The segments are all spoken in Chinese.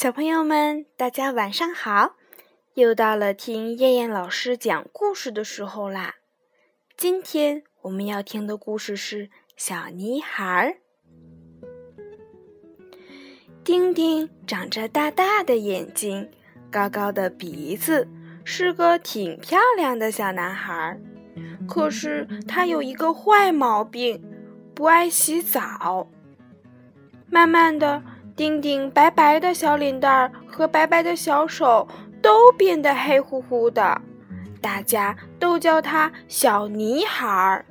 小朋友们，大家晚上好！又到了听燕燕老师讲故事的时候啦。今天我们要听的故事是《小泥孩儿》。丁丁长着大大的眼睛，高高的鼻子，是个挺漂亮的小男孩。可是他有一个坏毛病，不爱洗澡。慢慢的。丁丁白白的小脸蛋儿和白白的小手都变得黑乎乎的，大家都叫他小泥孩儿。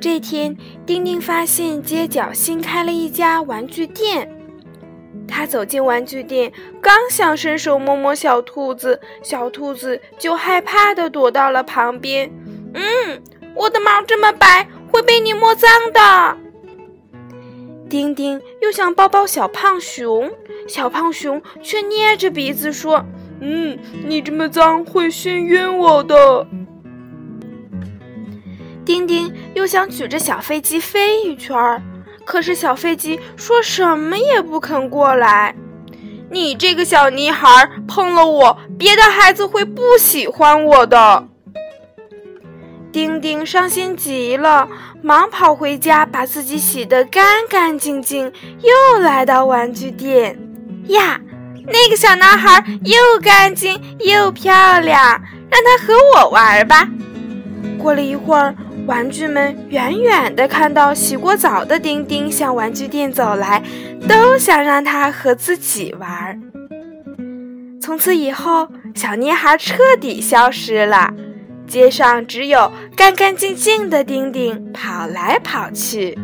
这天，丁丁发现街角新开了一家玩具店，他走进玩具店，刚想伸手摸摸小兔子，小兔子就害怕的躲到了旁边。嗯，我的毛这么白，会被你摸脏的。丁丁又想抱抱小胖熊，小胖熊却捏着鼻子说：“嗯，你这么脏会熏晕我的。”丁丁又想举着小飞机飞一圈儿，可是小飞机说什么也不肯过来。你这个小泥孩碰了我，别的孩子会不喜欢我的。丁丁伤心极了，忙跑回家，把自己洗得干干净净，又来到玩具店。呀，那个小男孩又干净又漂亮，让他和我玩吧。过了一会儿，玩具们远远地看到洗过澡的丁丁向玩具店走来，都想让他和自己玩。从此以后，小男孩彻底消失了。街上只有干干净净的丁丁跑来跑去，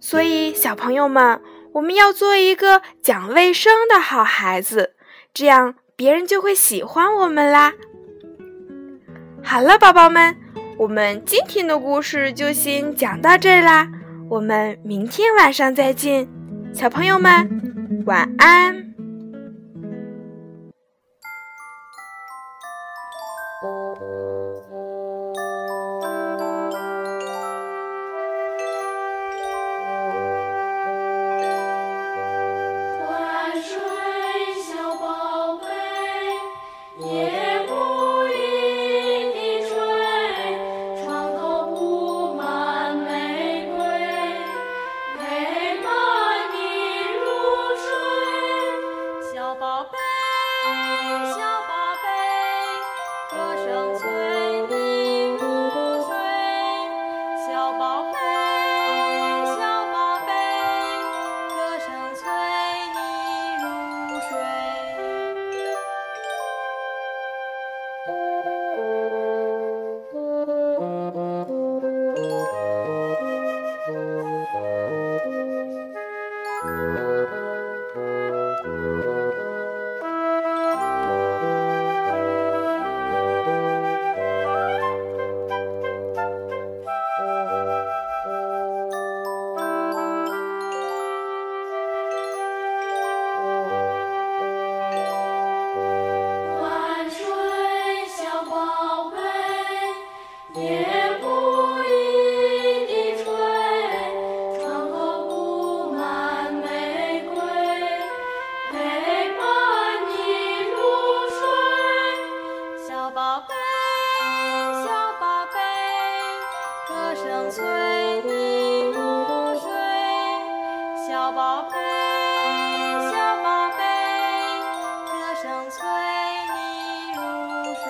所以小朋友们，我们要做一个讲卫生的好孩子，这样别人就会喜欢我们啦。好了，宝宝们，我们今天的故事就先讲到这儿啦，我们明天晚上再见，小朋友们晚安。Thank you. 催你入睡，小宝贝，小宝贝，歌声催你入睡。